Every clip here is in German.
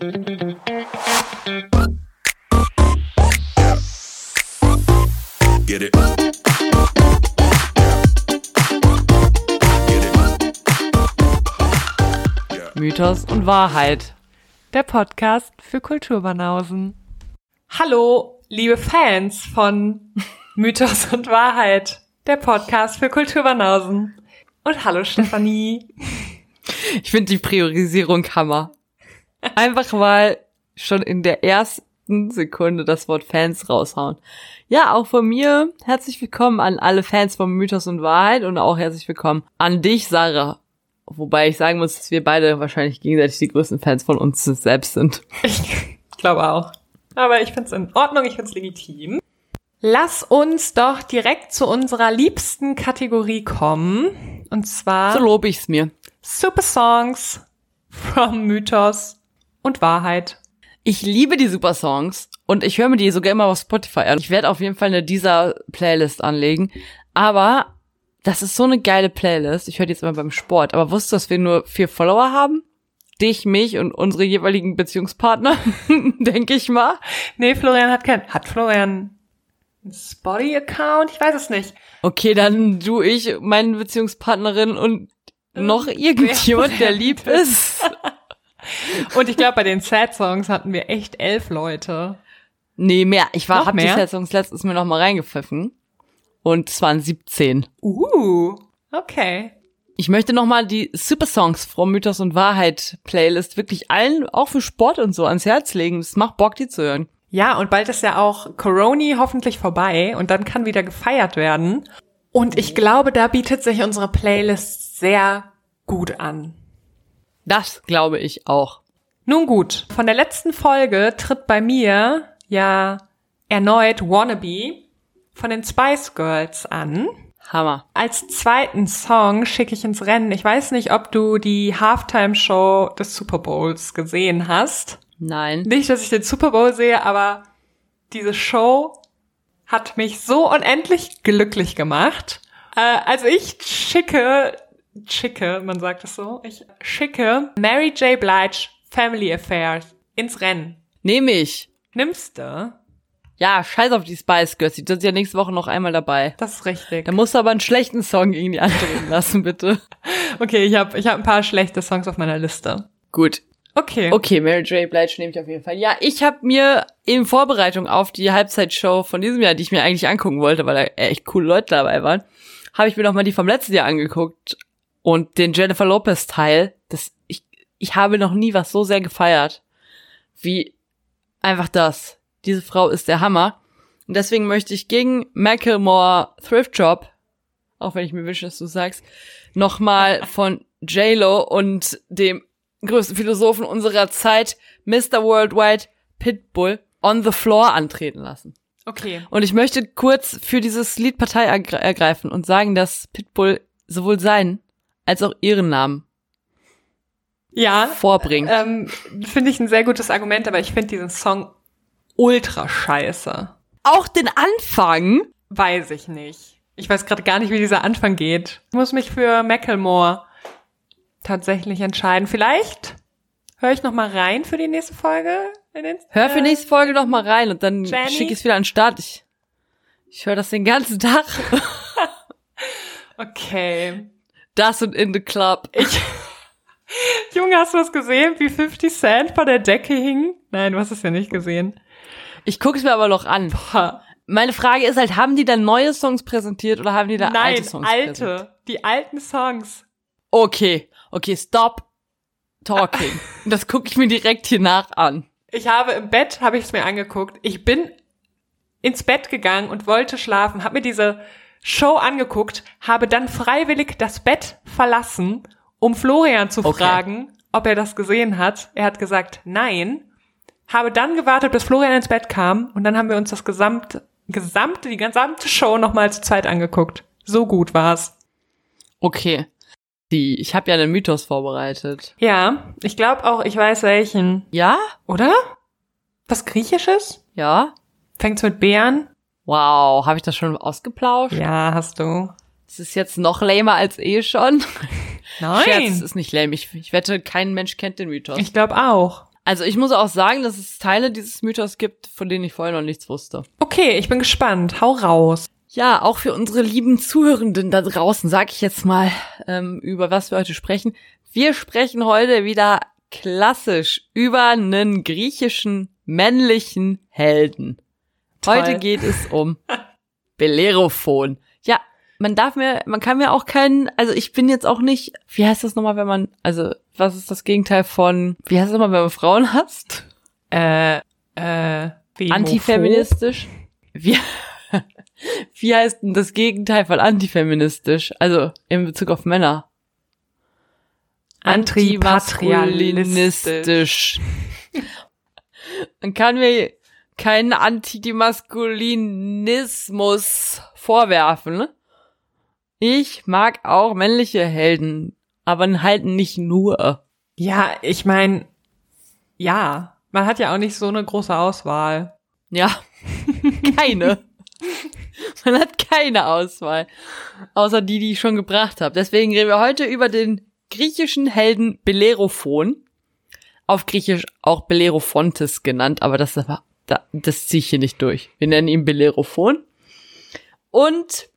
Get it. Mythos und Wahrheit. Der Podcast für Kulturbanausen. Hallo, liebe Fans von Mythos und Wahrheit. Der Podcast für Kulturbanausen. Und hallo, Stefanie. Ich finde die Priorisierung Hammer. Einfach mal schon in der ersten Sekunde das Wort Fans raushauen. Ja, auch von mir herzlich willkommen an alle Fans von Mythos und Wahrheit und auch herzlich willkommen an dich, Sarah. Wobei ich sagen muss, dass wir beide wahrscheinlich gegenseitig die größten Fans von uns selbst sind. Ich glaube auch. Aber ich finde es in Ordnung, ich finde es legitim. Lass uns doch direkt zu unserer liebsten Kategorie kommen. Und zwar So lobe ich's mir. Super Songs from Mythos und Wahrheit. Ich liebe die Super Songs und ich höre mir die sogar immer auf Spotify an. Ich werde auf jeden Fall eine dieser Playlist anlegen. Aber das ist so eine geile Playlist. Ich höre die jetzt immer beim Sport. Aber wusstest du, dass wir nur vier Follower haben? Dich, mich und unsere jeweiligen Beziehungspartner, denke ich mal. Nee, Florian hat kein. Hat Florian einen Spotty-Account? Ich weiß es nicht. Okay, dann du, ich, meine Beziehungspartnerin und noch irgendjemand, der lieb ist. Und ich glaube, bei den Sad-Songs hatten wir echt elf Leute. Nee, mehr. Ich war, Noch hab die mehr? Songs letztens mir noch mal reingepfiffen. Und es waren 17. Uh, okay. Ich möchte noch mal die Super Songs from Mythos und Wahrheit Playlist wirklich allen, auch für Sport und so, ans Herz legen. Es macht Bock, die zu hören. Ja, und bald ist ja auch Coroni hoffentlich vorbei und dann kann wieder gefeiert werden. Und ich glaube, da bietet sich unsere Playlist sehr gut an. Das glaube ich auch. Nun gut, von der letzten Folge tritt bei mir ja erneut Wannabe von den Spice Girls an. Hammer. Als zweiten Song schicke ich ins Rennen. Ich weiß nicht, ob du die Halftime-Show des Super Bowls gesehen hast. Nein. Nicht, dass ich den Super Bowl sehe, aber diese Show hat mich so unendlich glücklich gemacht. Äh, also ich schicke, schicke, man sagt es so, ich schicke Mary J. Blige Family Affairs ins Rennen. Nehme ich. Nimmst du? Ja, scheiß auf die Spice Girls. Die sind ja nächste Woche noch einmal dabei. Das ist richtig. Da musst du aber einen schlechten Song gegen die anderen lassen, bitte. Okay, ich habe ich hab ein paar schlechte Songs auf meiner Liste. Gut. Okay. Okay, Mary J. Blige nehme ich auf jeden Fall. Ja, ich habe mir in Vorbereitung auf die Halbzeitshow von diesem Jahr, die ich mir eigentlich angucken wollte, weil da echt coole Leute dabei waren, habe ich mir noch mal die vom letzten Jahr angeguckt und den Jennifer Lopez Teil. Das ich ich habe noch nie was so sehr gefeiert wie einfach das. Diese Frau ist der Hammer und deswegen möchte ich gegen Macklemore Thrift Shop, auch wenn ich mir wünsche, dass du sagst, noch mal von J-Lo und dem größten Philosophen unserer Zeit, Mr. Worldwide Pitbull, on the floor antreten lassen. Okay. Und ich möchte kurz für dieses Lied Partei ergre ergreifen und sagen, dass Pitbull sowohl seinen als auch ihren Namen Ja. vorbringt. Ähm, finde ich ein sehr gutes Argument, aber ich finde diesen Song ultra scheiße. Auch den Anfang. Weiß ich nicht. Ich weiß gerade gar nicht, wie dieser Anfang geht. Ich muss mich für Macklemore tatsächlich entscheiden. Vielleicht höre ich noch mal rein für die nächste Folge. In den, Hör für äh, nächste Folge noch mal rein und dann schicke ich es wieder an den Start. Ich, ich höre das den ganzen Tag. Okay. Das und in the club. Ich, Junge, hast du das gesehen, wie 50 Cent vor der Decke hing? Nein, du hast es ja nicht gesehen. Ich gucke es mir aber noch an. Ha. Meine Frage ist halt, haben die da neue Songs präsentiert oder haben die da Nein, alte Songs präsentiert? alte. Die alten Songs. Okay, okay, stop talking. das gucke ich mir direkt hier nach an. Ich habe im Bett, habe ich es mir angeguckt. Ich bin ins Bett gegangen und wollte schlafen, habe mir diese Show angeguckt, habe dann freiwillig das Bett verlassen, um Florian zu Okay. fragen, ob er das gesehen hat. Er hat gesagt, nein. Habe dann gewartet, bis Florian ins Bett kam und dann haben wir uns das gesamte, gesamte, die gesamte Show nochmal zu zweit angeguckt. So gut war's. Okay. Die, ich habe ja einen Mythos vorbereitet. Ja, ich glaube auch, ich weiß welchen. Ja? Oder? Was Griechisches? Ja? Fängt's mit B an? Wow, habe ich das schon ausgeplauscht? Ja, hast du. Das ist jetzt noch lamer als eh schon. Nein. Scherz, es ist nicht lame. Ich, ich wette, kein Mensch kennt den Mythos. Ich glaube auch. Also ich muss auch sagen, dass es Teile dieses Mythos gibt, von denen ich vorher noch nichts wusste. Okay, ich bin gespannt. Hau raus. Ja, auch für unsere lieben Zuhörenden da draußen sage ich jetzt mal, ähm, über was wir heute sprechen. Wir sprechen heute wieder klassisch über einen griechischen männlichen Helden. Heute geht es um Bellerophon. Ja, man darf mir, man kann mir auch keinen, also ich bin jetzt auch nicht, wie heißt das nochmal, wenn man, also was ist das Gegenteil von, wie heißt das nochmal, wenn man Frauen hasst? Äh, äh, Femophob? Antifeministisch? Wie, wie heißt denn das Gegenteil von antifeministisch? Also in Bezug auf Männer. Antimaskulinistisch. Man kann mir keinen Antimaskulinismus vorwerfen. Ich mag auch männliche Helden, aber halt nicht nur. Ja, ich meine, ja, man hat ja auch nicht so eine große Auswahl. Ja, keine. Man hat keine Auswahl. Außer die, die ich schon gebracht habe. Deswegen reden wir heute über den griechischen Helden Bellerophon. Auf Griechisch auch Bellerophontes genannt, aber das, war- da- das ziehe ich hier nicht durch. Wir nennen ihn Bellerophon. Und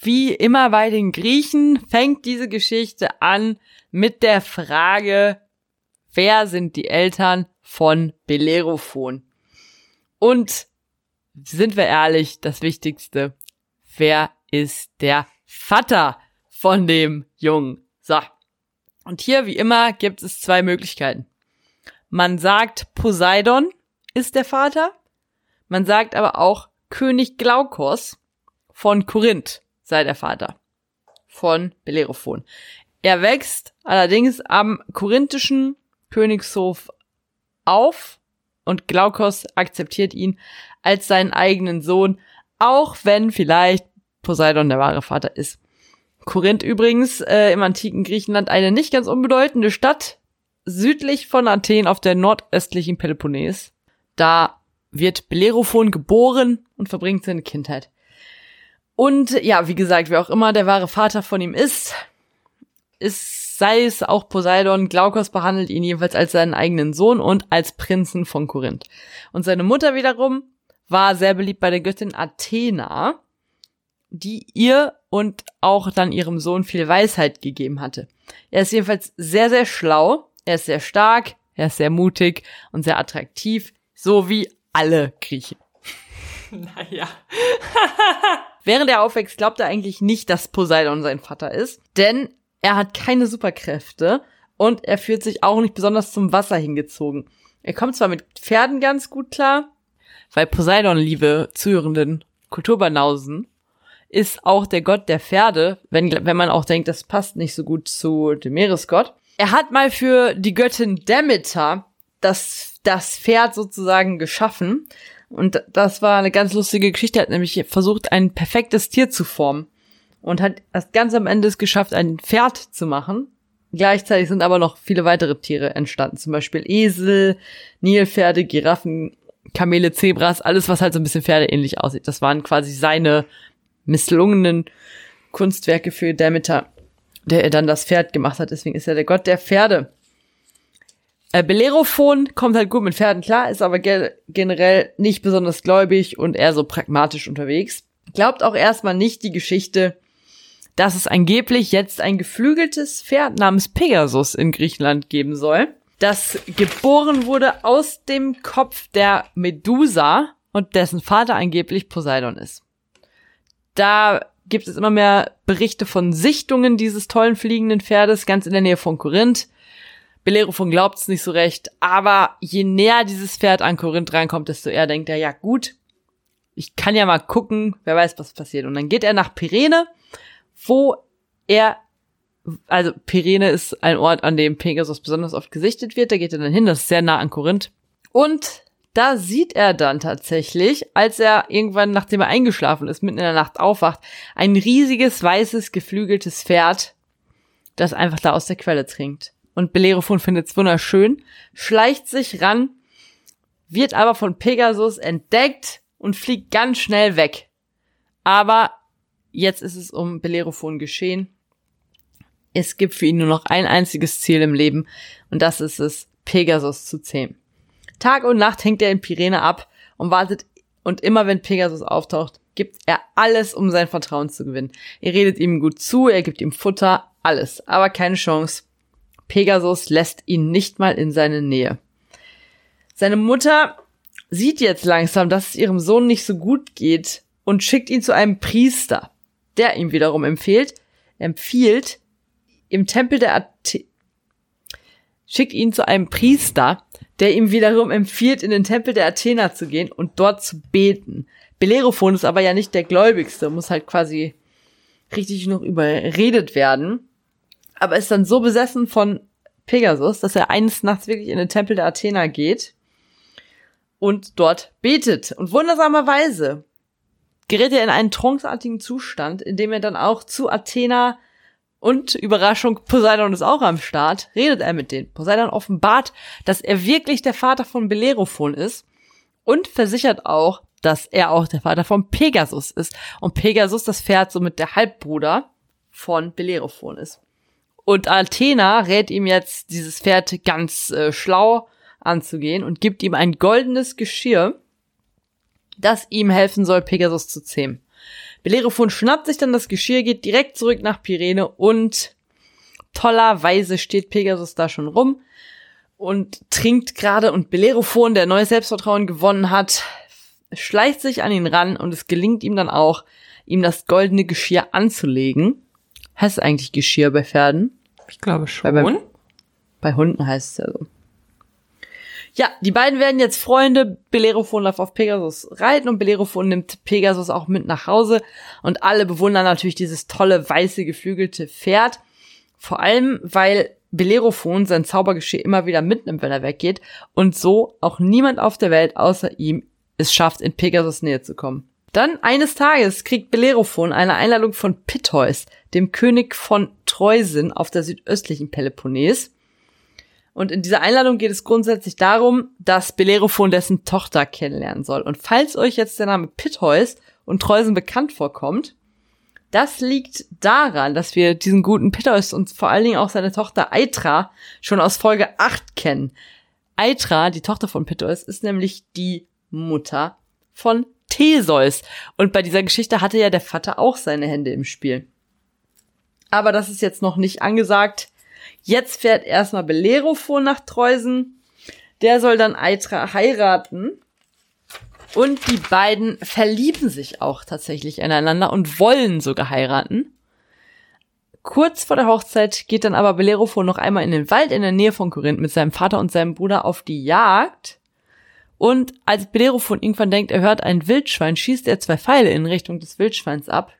wie immer bei den Griechen fängt diese Geschichte an mit der Frage, wer sind die Eltern von Bellerophon? Und sind wir ehrlich, das Wichtigste, wer ist der Vater von dem Jungen? So. Und hier, wie immer, gibt es zwei Möglichkeiten. Man sagt, Poseidon ist der Vater. Man sagt aber auch, König Glaukos von Korinth sei der Vater von Bellerophon. Er wächst allerdings am korinthischen Königshof auf und Glaukos akzeptiert ihn als seinen eigenen Sohn, auch wenn vielleicht Poseidon der wahre Vater ist. Korinth übrigens äh, im antiken Griechenland eine nicht ganz unbedeutende Stadt südlich von Athen auf der nordöstlichen Peloponnes. Da wird Bellerophon geboren und verbringt seine Kindheit. Und ja, wie gesagt, wer auch immer der wahre Vater von ihm ist, ist, sei es auch Poseidon, Glaukos behandelt ihn jedenfalls als seinen eigenen Sohn und als Prinzen von Korinth. Und seine Mutter wiederum war sehr beliebt bei der Göttin Athena, die ihr und auch dann ihrem Sohn viel Weisheit gegeben hatte. Er ist jedenfalls sehr, sehr schlau, er ist sehr stark, er ist sehr mutig und sehr attraktiv, so wie alle Griechen. Naja. Während er aufwächst, glaubt er eigentlich nicht, dass Poseidon sein Vater ist, denn er hat keine Superkräfte und er fühlt sich auch nicht besonders zum Wasser hingezogen. Er kommt zwar mit Pferden ganz gut klar, weil Poseidon, liebe Zuhörenden, Kulturbanausen, ist auch der Gott der Pferde, wenn, wenn man auch denkt, das passt nicht so gut zu dem Meeresgott. Er hat mal für die Göttin Demeter das, das Pferd sozusagen geschaffen. Und das war eine ganz lustige Geschichte. Er hat nämlich versucht, ein perfektes Tier zu formen. Und hat erst ganz am Ende es geschafft, ein Pferd zu machen. Gleichzeitig sind aber noch viele weitere Tiere entstanden. Zum Beispiel Esel, Nilpferde, Giraffen, Kamele, Zebras, alles, was halt so ein bisschen pferdeähnlich aussieht. Das waren quasi seine misslungenen Kunstwerke für Demeter, der er dann das Pferd gemacht hat. Deswegen ist er der Gott der Pferde. Äh, Bellerophon kommt halt gut mit Pferden klar, ist aber ge generell nicht besonders gläubig und eher so pragmatisch unterwegs. Glaubt auch erstmal nicht die Geschichte, dass es angeblich jetzt ein geflügeltes Pferd namens Pegasus in Griechenland geben soll, das geboren wurde aus dem Kopf der Medusa und dessen Vater angeblich Poseidon ist. Da gibt es immer mehr Berichte von Sichtungen dieses tollen fliegenden Pferdes ganz in der Nähe von Korinth. Bellerophon glaubt es nicht so recht, aber je näher dieses Pferd an Korinth reinkommt, desto eher denkt er, ja gut, ich kann ja mal gucken, wer weiß, was passiert. Und dann geht er nach Pyrene, wo er, also Pyrene ist ein Ort, an dem Pegasus besonders oft gesichtet wird, da geht er dann hin, das ist sehr nah an Korinth. Und da sieht er dann tatsächlich, als er irgendwann, nachdem er eingeschlafen ist, mitten in der Nacht aufwacht, ein riesiges, weißes, geflügeltes Pferd, das einfach da aus der Quelle trinkt. Und Bellerophon findet es wunderschön, schleicht sich ran, wird aber von Pegasus entdeckt und fliegt ganz schnell weg. Aber jetzt ist es um Bellerophon geschehen. Es gibt für ihn nur noch ein einziges Ziel im Leben und das ist es, Pegasus zu zähmen. Tag und Nacht hängt er in Pirene ab und wartet und immer wenn Pegasus auftaucht, gibt er alles, um sein Vertrauen zu gewinnen. Er redet ihm gut zu, er gibt ihm Futter, alles, aber keine Chance. Pegasus lässt ihn nicht mal in seine Nähe. Seine Mutter sieht jetzt langsam, dass es ihrem Sohn nicht so gut geht und schickt ihn zu einem Priester, der ihm wiederum empfiehlt, empfiehlt, im Tempel der Athe schickt ihn zu einem Priester, der ihm wiederum empfiehlt, in den Tempel der Athener zu gehen und dort zu beten. Bellerophon ist aber ja nicht der Gläubigste, muss halt quasi richtig noch überredet werden. Aber ist dann so besessen von Pegasus, dass er eines Nachts wirklich in den Tempel der Athener geht und dort betet. Und wundersamerweise gerät er in einen tranceartigen Zustand, in dem er dann auch zu Athena und Überraschung, Poseidon ist auch am Start, redet er mit denen. Poseidon offenbart, dass er wirklich der Vater von Bellerophon ist und versichert auch, dass er auch der Vater von Pegasus ist. Und Pegasus, das Pferd, somit der Halbbruder von Bellerophon ist. Und Athena rät ihm jetzt, dieses Pferd ganz äh, schlau anzugehen und gibt ihm ein goldenes Geschirr, das ihm helfen soll, Pegasus zu zähmen. Bellerophon schnappt sich dann das Geschirr, geht direkt zurück nach Pyrene und tollerweise steht Pegasus da schon rum und trinkt gerade und Bellerophon, der neues Selbstvertrauen gewonnen hat, schleicht sich an ihn ran und es gelingt ihm dann auch, ihm das goldene Geschirr anzulegen. Heißt eigentlich Geschirr bei Pferden? Ich glaube schon. Bei, bei, bei Hunden heißt es ja so. Ja, die beiden werden jetzt Freunde. Bellerophon darf auf Pegasus reiten und Bellerophon nimmt Pegasus auch mit nach Hause. Und alle bewundern natürlich dieses tolle, weiße, geflügelte Pferd. Vor allem, weil Bellerophon sein Zaubergeschirr immer wieder mitnimmt, wenn er weggeht. Und so auch niemand auf der Welt außer ihm es schafft, in Pegasus Nähe zu kommen. Dann eines Tages kriegt Bellerophon eine Einladung von Pittheus, dem König von Treusen auf der südöstlichen Peloponnes. Und in dieser Einladung geht es grundsätzlich darum, dass Bellerophon dessen Tochter kennenlernen soll. Und falls euch jetzt der Name Pittheus und Treusen bekannt vorkommt, das liegt daran, dass wir diesen guten Pittheus und vor allen Dingen auch seine Tochter Aitra schon aus Folge 8 kennen. Aitra, die Tochter von Pittheus, ist nämlich die Mutter von Theseus. Und bei dieser Geschichte hatte ja der Vater auch seine Hände im Spiel. Aber das ist jetzt noch nicht angesagt. Jetzt fährt erstmal Bellerophon nach Treusen. Der soll dann Aitra heiraten. Und die beiden verlieben sich auch tatsächlich ineinander und wollen sogar heiraten. Kurz vor der Hochzeit geht dann aber Bellerophon noch einmal in den Wald in der Nähe von Korinth mit seinem Vater und seinem Bruder auf die Jagd. Und als Bellerophon irgendwann denkt, er hört ein Wildschwein, schießt er zwei Pfeile in Richtung des Wildschweins ab.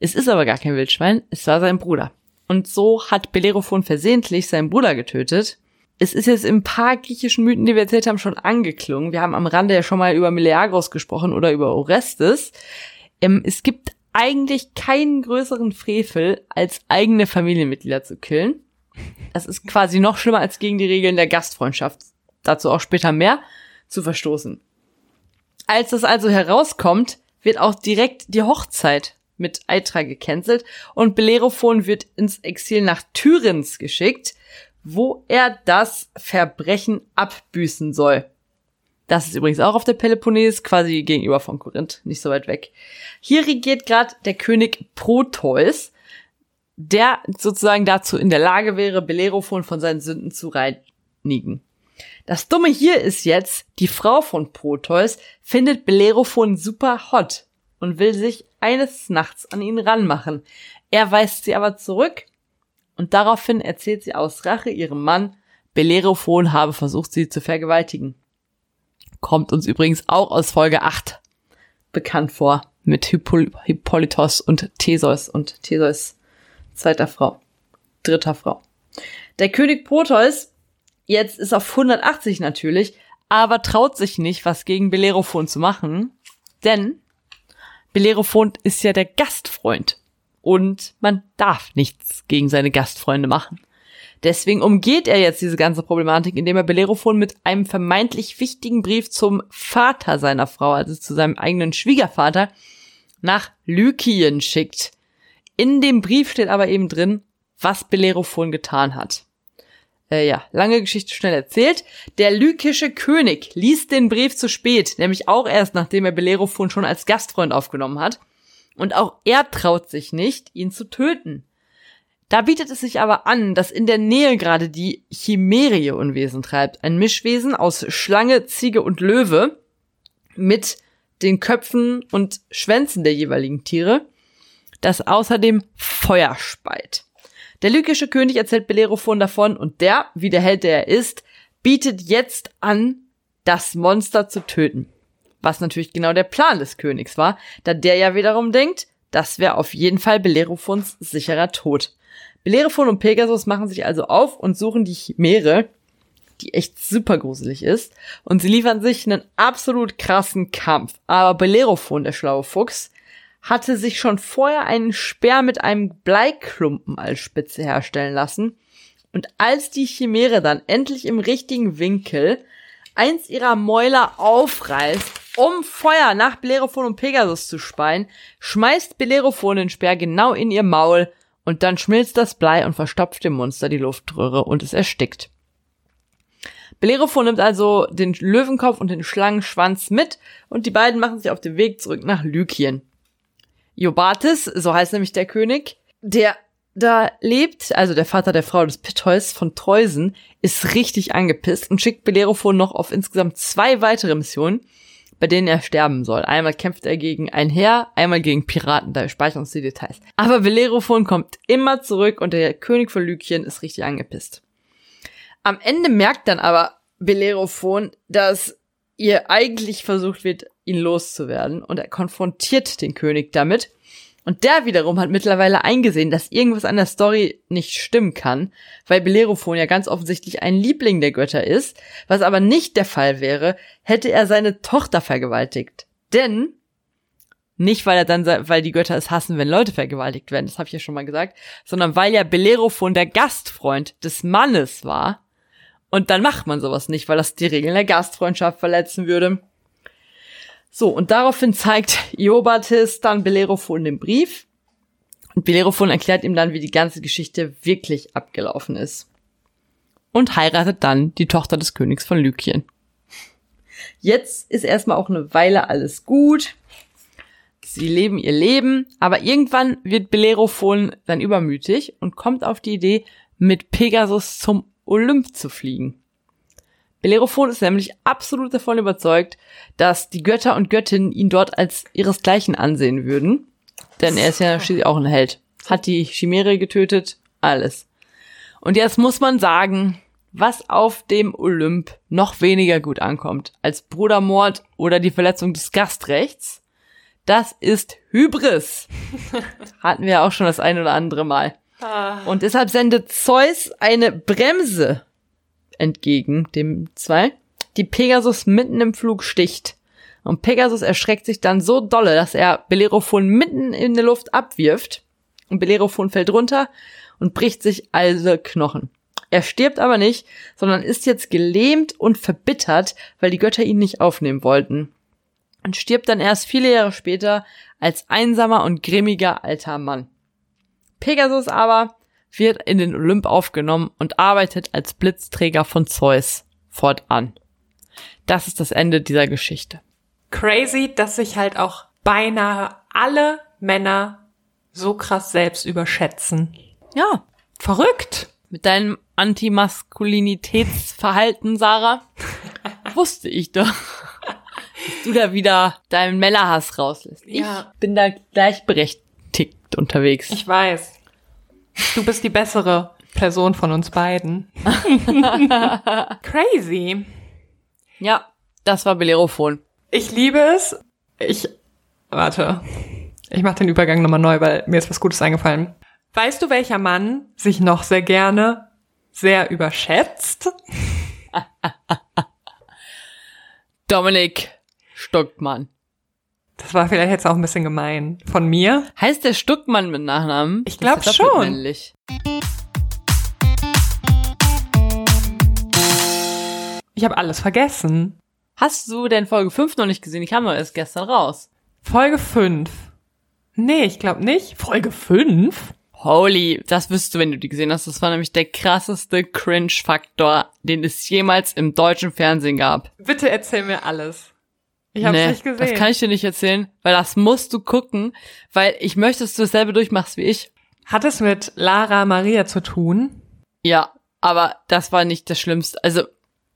Es ist aber gar kein Wildschwein, es war sein Bruder. Und so hat Bellerophon versehentlich seinen Bruder getötet. Es ist jetzt im paar griechischen Mythen, die wir erzählt haben, schon angeklungen. Wir haben am Rande ja schon mal über Meleagros gesprochen oder über Orestes. Ähm, es gibt eigentlich keinen größeren Frevel, als eigene Familienmitglieder zu killen. Das ist quasi noch schlimmer als gegen die Regeln der Gastfreundschaft. Dazu auch später mehr zu verstoßen. Als das also herauskommt, wird auch direkt die Hochzeit mit Aitra gecancelt und Bellerophon wird ins Exil nach Tyrins geschickt, wo er das Verbrechen abbüßen soll. Das ist übrigens auch auf der Peloponnes, quasi gegenüber von Korinth, nicht so weit weg. Hier regiert gerade der König Proteus, der sozusagen dazu in der Lage wäre, Bellerophon von seinen Sünden zu reinigen. Das Dumme hier ist jetzt, die Frau von Proteus findet Bellerophon super hot und will sich eines Nachts an ihn ranmachen. Er weist sie aber zurück und daraufhin erzählt sie aus Rache ihrem Mann, Bellerophon habe versucht, sie zu vergewaltigen. Kommt uns übrigens auch aus Folge 8 bekannt vor mit Hippol Hippolytos und Theseus und Theseus zweiter Frau, dritter Frau. Der König Proteus jetzt ist auf 180 natürlich, aber traut sich nicht, was gegen Bellerophon zu machen, denn Bellerophon ist ja der Gastfreund. Und man darf nichts gegen seine Gastfreunde machen. Deswegen umgeht er jetzt diese ganze Problematik, indem er Bellerophon mit einem vermeintlich wichtigen Brief zum Vater seiner Frau, also zu seinem eigenen Schwiegervater, nach Lykien schickt. In dem Brief steht aber eben drin, was Bellerophon getan hat. Äh, ja, lange Geschichte schnell erzählt. Der lykische König liest den Brief zu spät, nämlich auch erst nachdem er Bellerophon schon als Gastfreund aufgenommen hat. Und auch er traut sich nicht, ihn zu töten. Da bietet es sich aber an, dass in der Nähe gerade die Chimärie Unwesen treibt. Ein Mischwesen aus Schlange, Ziege und Löwe mit den Köpfen und Schwänzen der jeweiligen Tiere, das außerdem Feuer speit. Der lykische König erzählt Bellerophon davon und der, wie der Held der er ist, bietet jetzt an, das Monster zu töten. Was natürlich genau der Plan des Königs war, da der ja wiederum denkt, das wäre auf jeden Fall Bellerophons sicherer Tod. Bellerophon und Pegasus machen sich also auf und suchen die Chimäre, die echt super gruselig ist, und sie liefern sich einen absolut krassen Kampf. Aber Bellerophon, der schlaue Fuchs, hatte sich schon vorher einen Speer mit einem Bleiklumpen als Spitze herstellen lassen. Und als die Chimäre dann endlich im richtigen Winkel eins ihrer Mäuler aufreißt, um Feuer nach Bellerophon und Pegasus zu speien, schmeißt Bellerophon den Speer genau in ihr Maul und dann schmilzt das Blei und verstopft dem Monster die Luftröhre und es erstickt. Bellerophon nimmt also den Löwenkopf und den Schlangenschwanz mit und die beiden machen sich auf den Weg zurück nach Lykien. Iobates, so heißt nämlich der König, der da lebt, also der Vater der Frau des Pittheus von Treusen, ist richtig angepisst und schickt Bellerophon noch auf insgesamt zwei weitere Missionen, bei denen er sterben soll. Einmal kämpft er gegen ein Heer, einmal gegen Piraten, da speichern uns die Details. Aber Bellerophon kommt immer zurück und der König von Lykien ist richtig angepisst. Am Ende merkt dann aber Bellerophon, dass ihr eigentlich versucht wird, ihn loszuwerden und er konfrontiert den König damit. Und der wiederum hat mittlerweile eingesehen, dass irgendwas an der Story nicht stimmen kann, weil Bellerophon ja ganz offensichtlich ein Liebling der Götter ist, was aber nicht der Fall wäre, hätte er seine Tochter vergewaltigt. Denn nicht, weil er dann, weil die Götter es hassen, wenn Leute vergewaltigt werden, das habe ich ja schon mal gesagt, sondern weil ja Bellerophon der Gastfreund des Mannes war. Und dann macht man sowas nicht, weil das die Regeln der Gastfreundschaft verletzen würde. So, und daraufhin zeigt Iobatis dann Bellerophon den Brief. Und Bellerophon erklärt ihm dann, wie die ganze Geschichte wirklich abgelaufen ist. Und heiratet dann die Tochter des Königs von Lykien. Jetzt ist erstmal auch eine Weile alles gut. Sie leben ihr Leben, aber irgendwann wird Bellerophon dann übermütig und kommt auf die Idee, mit Pegasus zum Olymp zu fliegen. Bellerophon ist nämlich absolut davon überzeugt, dass die Götter und Göttinnen ihn dort als ihresgleichen ansehen würden. Denn er ist ja schließlich auch ein Held. Hat die Chimäre getötet, alles. Und jetzt muss man sagen, was auf dem Olymp noch weniger gut ankommt als Brudermord oder die Verletzung des Gastrechts, das ist Hybris. Hatten wir auch schon das ein oder andere Mal. Und deshalb sendet Zeus eine Bremse entgegen dem zwei, die Pegasus mitten im Flug sticht. Und Pegasus erschreckt sich dann so dolle, dass er Bellerophon mitten in der Luft abwirft. Und Bellerophon fällt runter und bricht sich alle Knochen. Er stirbt aber nicht, sondern ist jetzt gelähmt und verbittert, weil die Götter ihn nicht aufnehmen wollten. Und stirbt dann erst viele Jahre später als einsamer und grimmiger alter Mann. Pegasus aber wird in den Olymp aufgenommen und arbeitet als Blitzträger von Zeus fortan. Das ist das Ende dieser Geschichte. Crazy, dass sich halt auch beinahe alle Männer so krass selbst überschätzen. Ja, Verrückt. mit deinem Antimaskulinitätsverhalten, Sarah, wusste ich doch, dass du da wieder deinen Männerhass rauslässt. Ja. Ich bin da gleichberechtigt unterwegs. Ich weiß. Du bist die bessere Person von uns beiden. Crazy. ja, das war Bellerophon. Ich liebe es. Ich, warte. Ich mache den Übergang nochmal neu, weil mir ist was Gutes eingefallen. Weißt du, welcher Mann sich noch sehr gerne sehr überschätzt? Dominik Stuckmann. Das war vielleicht jetzt auch ein bisschen gemein von mir. Heißt der Stuckmann mit Nachnamen? Ich glaub Das ist ja doppelt schon. männlich. Ich habe alles vergessen. Hast du denn Folge 5 noch nicht gesehen? Die kam doch erst gestern raus. Folge 5. Nee, ich glaube nicht. Folge 5? Holy, das wirst du, wenn du die gesehen hast. Das war nämlich der krasseste Cringe-Faktor, den es jemals im deutschen Fernsehen gab. Bitte erzähl mir alles. Ich hab's Nee, nicht gesehen. Das kann ich dir nicht erzählen, weil das musst du gucken, weil ich möchte, dass du dasselbe durchmachst wie ich. Hat es mit Lara Maria zu tun? Ja, aber das war nicht das Schlimmste. Also,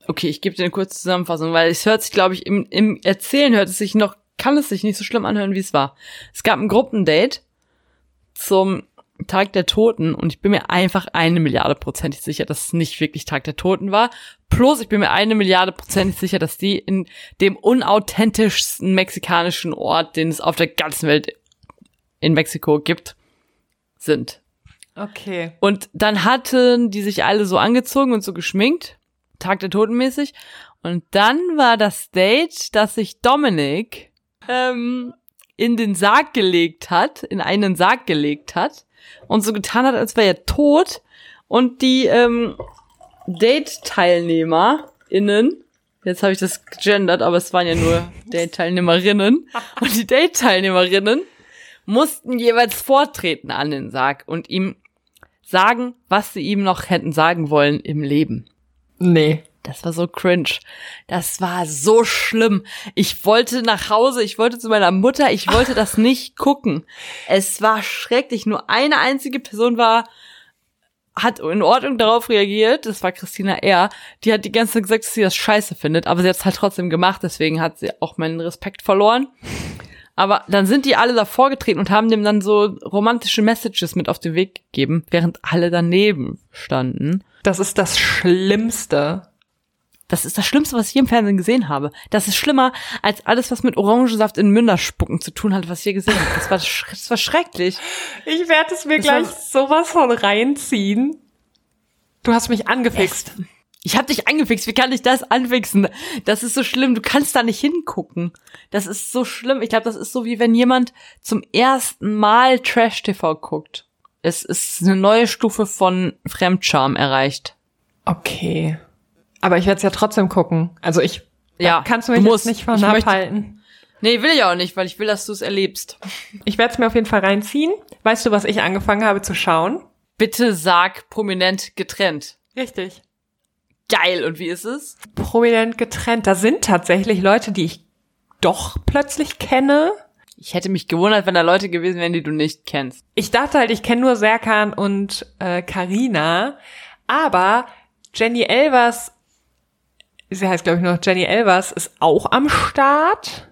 okay, ich gebe dir eine kurze Zusammenfassung, weil es hört sich, glaube ich, im, im Erzählen hört es sich noch, kann es sich nicht so schlimm anhören, wie es war. Es gab ein Gruppendate zum Tag der Toten und ich bin mir einfach eine Milliarde prozentig sicher, dass es nicht wirklich Tag der Toten war. Plus, ich bin mir eine Milliarde prozentig sicher, dass die in dem unauthentischsten mexikanischen Ort, den es auf der ganzen Welt in Mexiko gibt, sind. Okay. Und dann hatten die sich alle so angezogen und so geschminkt, Tag der Toten mäßig. Und dann war das Date, dass sich Dominik ähm, in den Sarg gelegt hat, in einen Sarg gelegt hat und so getan hat, als wäre er tot. Und die ähm, Date-TeilnehmerInnen, jetzt habe ich das gegendert, aber es waren ja nur Date-Teilnehmerinnen. Und die Date-Teilnehmerinnen mussten jeweils vortreten an den Sarg und ihm sagen, was sie ihm noch hätten sagen wollen im Leben. Nee. Das war so cringe. Das war so schlimm. Ich wollte nach Hause, ich wollte zu meiner Mutter, ich wollte das nicht gucken. Es war schrecklich. Nur eine einzige Person war, hat in Ordnung darauf reagiert. Das war Christina R. Die hat die ganze Zeit gesagt, dass sie das scheiße findet, aber sie hat es halt trotzdem gemacht. Deswegen hat sie auch meinen Respekt verloren. Aber dann sind die alle davor getreten und haben dem dann so romantische Messages mit auf den Weg gegeben, während alle daneben standen. Das ist das Schlimmste. Das ist das Schlimmste, was ich je im Fernsehen gesehen habe. Das ist schlimmer als alles, was mit Orangensaft in Münder spucken zu tun hat, was ich je gesehen habe. Das war, das war schrecklich. Ich werde es mir Das gleich sowas von reinziehen. Du hast mich angefixt. Ich hab dich angefixt. Wie kann ich das anfixen? Das ist so schlimm. Du kannst da nicht hingucken. Das ist so schlimm. Ich glaube, das ist so wie wenn jemand zum ersten Mal Trash-TV guckt. Es ist eine neue Stufe von Fremdscham erreicht. Okay. Aber ich werde es ja trotzdem gucken. Also ich Ja, kannst du mich du jetzt musst. nicht von abhalten. Nee, will ich auch nicht, weil ich will, dass du es erlebst. Ich werde es mir auf jeden Fall reinziehen. Weißt du, was ich angefangen habe zu schauen? Bitte sag prominent getrennt. Richtig. Geil. Und wie ist es? Prominent getrennt. Da sind tatsächlich Leute, die ich doch plötzlich kenne. Ich hätte mich gewundert, wenn da Leute gewesen wären, die du nicht kennst. Ich dachte halt, ich kenne nur Serkan und äh, Karina, aber Jenny Elvers, sie heißt glaube ich noch Jenny Elvers, ist auch am Start.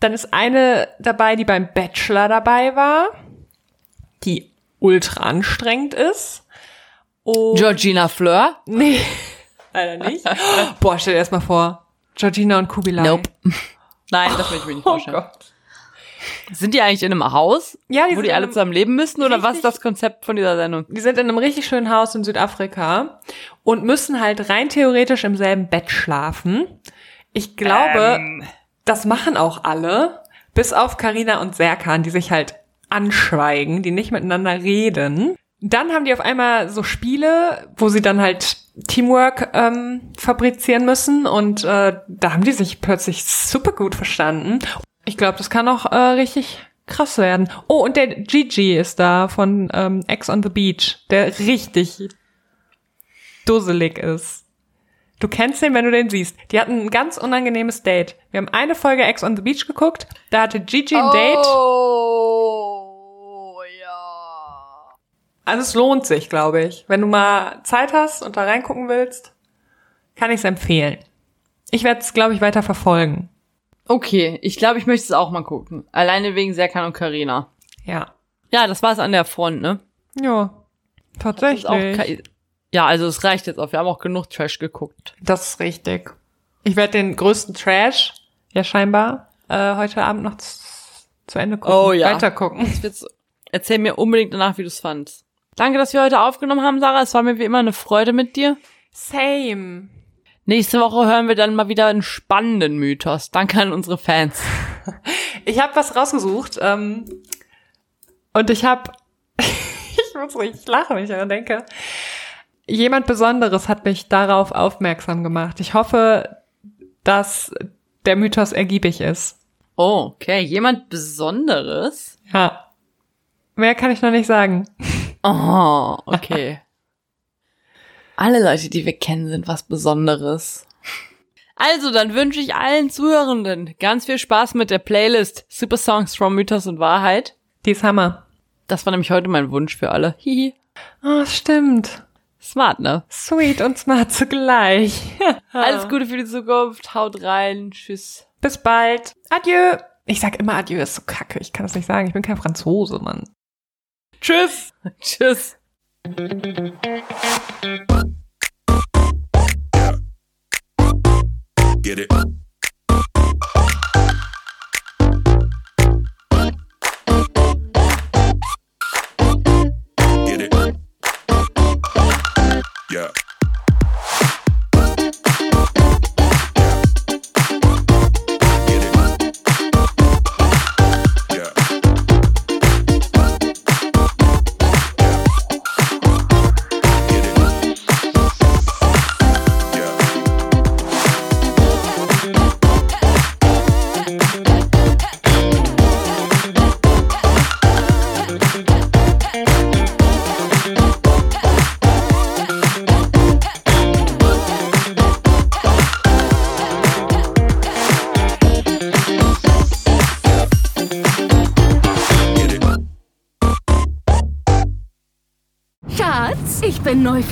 Dann ist eine dabei, die beim Bachelor dabei war, die ultra anstrengend ist. Und Georgina Fleur? nee, leider nicht. Boah, stell dir erst mal vor, Georgina und Kubilai. Nope. Nein, das will ich mir nicht Oh vorstellen. Gott. Sind die eigentlich in einem Haus, Ja, die wo die alle zusammen leben müssen? Oder was ist Richtig. das Konzept von dieser Sendung? Die sind in einem richtig schönen Haus in Südafrika und müssen halt rein theoretisch im selben Bett schlafen. Ich glaube, das machen auch alle, bis auf Karina und Serkan, die sich halt anschweigen, die nicht miteinander reden. Dann haben die auf einmal so Spiele, wo sie dann halt Teamwork ähm, fabrizieren müssen und äh, da haben die sich plötzlich super gut verstanden. Ich glaube, das kann auch äh, richtig krass werden. Oh, und der Gigi ist da von ähm, Ex on the Beach, der richtig dusselig ist. Du kennst den, wenn du den siehst. Die hatten ein ganz unangenehmes Date. Wir haben eine Folge Ex on the Beach geguckt, da hatte Gigi ein Date. Oh, ja. Also es lohnt sich, glaube ich. Wenn du mal Zeit hast und da reingucken willst, kann ich es empfehlen. Ich werde es, glaube ich, weiter verfolgen. Okay, ich glaube, ich möchte es auch mal gucken. Alleine wegen Serkan und Karina. Ja. Ja, das war's an der Front, ne? Ja. Tatsächlich. ja, also es reicht jetzt auch. Wir haben auch genug Trash geguckt. Das ist richtig. Ich werde den größten Trash, ja scheinbar, äh, heute Abend noch zu Ende gucken. Oh ja. Weiter gucken. Das wird's- Erzähl mir unbedingt danach, wie du es fandst. Danke, dass wir heute aufgenommen haben, Sarah. Es war mir wie immer eine Freude mit dir. Same. Nächste Woche hören wir dann mal wieder einen spannenden Mythos. Danke an unsere Fans. Ich habe was rausgesucht ähm, und ich habe, ich muss richtig lachen, wenn ich daran denke. Jemand Besonderes hat mich darauf aufmerksam gemacht. Ich hoffe, dass der Mythos ergiebig ist. Oh, okay. Jemand Besonderes? Ja. Mehr kann ich noch nicht sagen. Oh, okay. Alle Leute, die wir kennen, sind was Besonderes. Also, dann wünsche ich allen Zuhörenden ganz viel Spaß mit der Playlist Super Songs from Mythos und Wahrheit. Die ist Hammer. Das war nämlich heute mein Wunsch für alle. Hihi. Oh, stimmt. Smart, ne? Sweet und smart zugleich. Alles Gute für die Zukunft. Haut rein. Tschüss. Bis bald. Adieu. Ich sag immer Adieu, ist so kacke. Ich kann das nicht sagen. Ich bin kein Franzose, Mann. Tschüss. Tschüss. Get it. Get it. Yeah.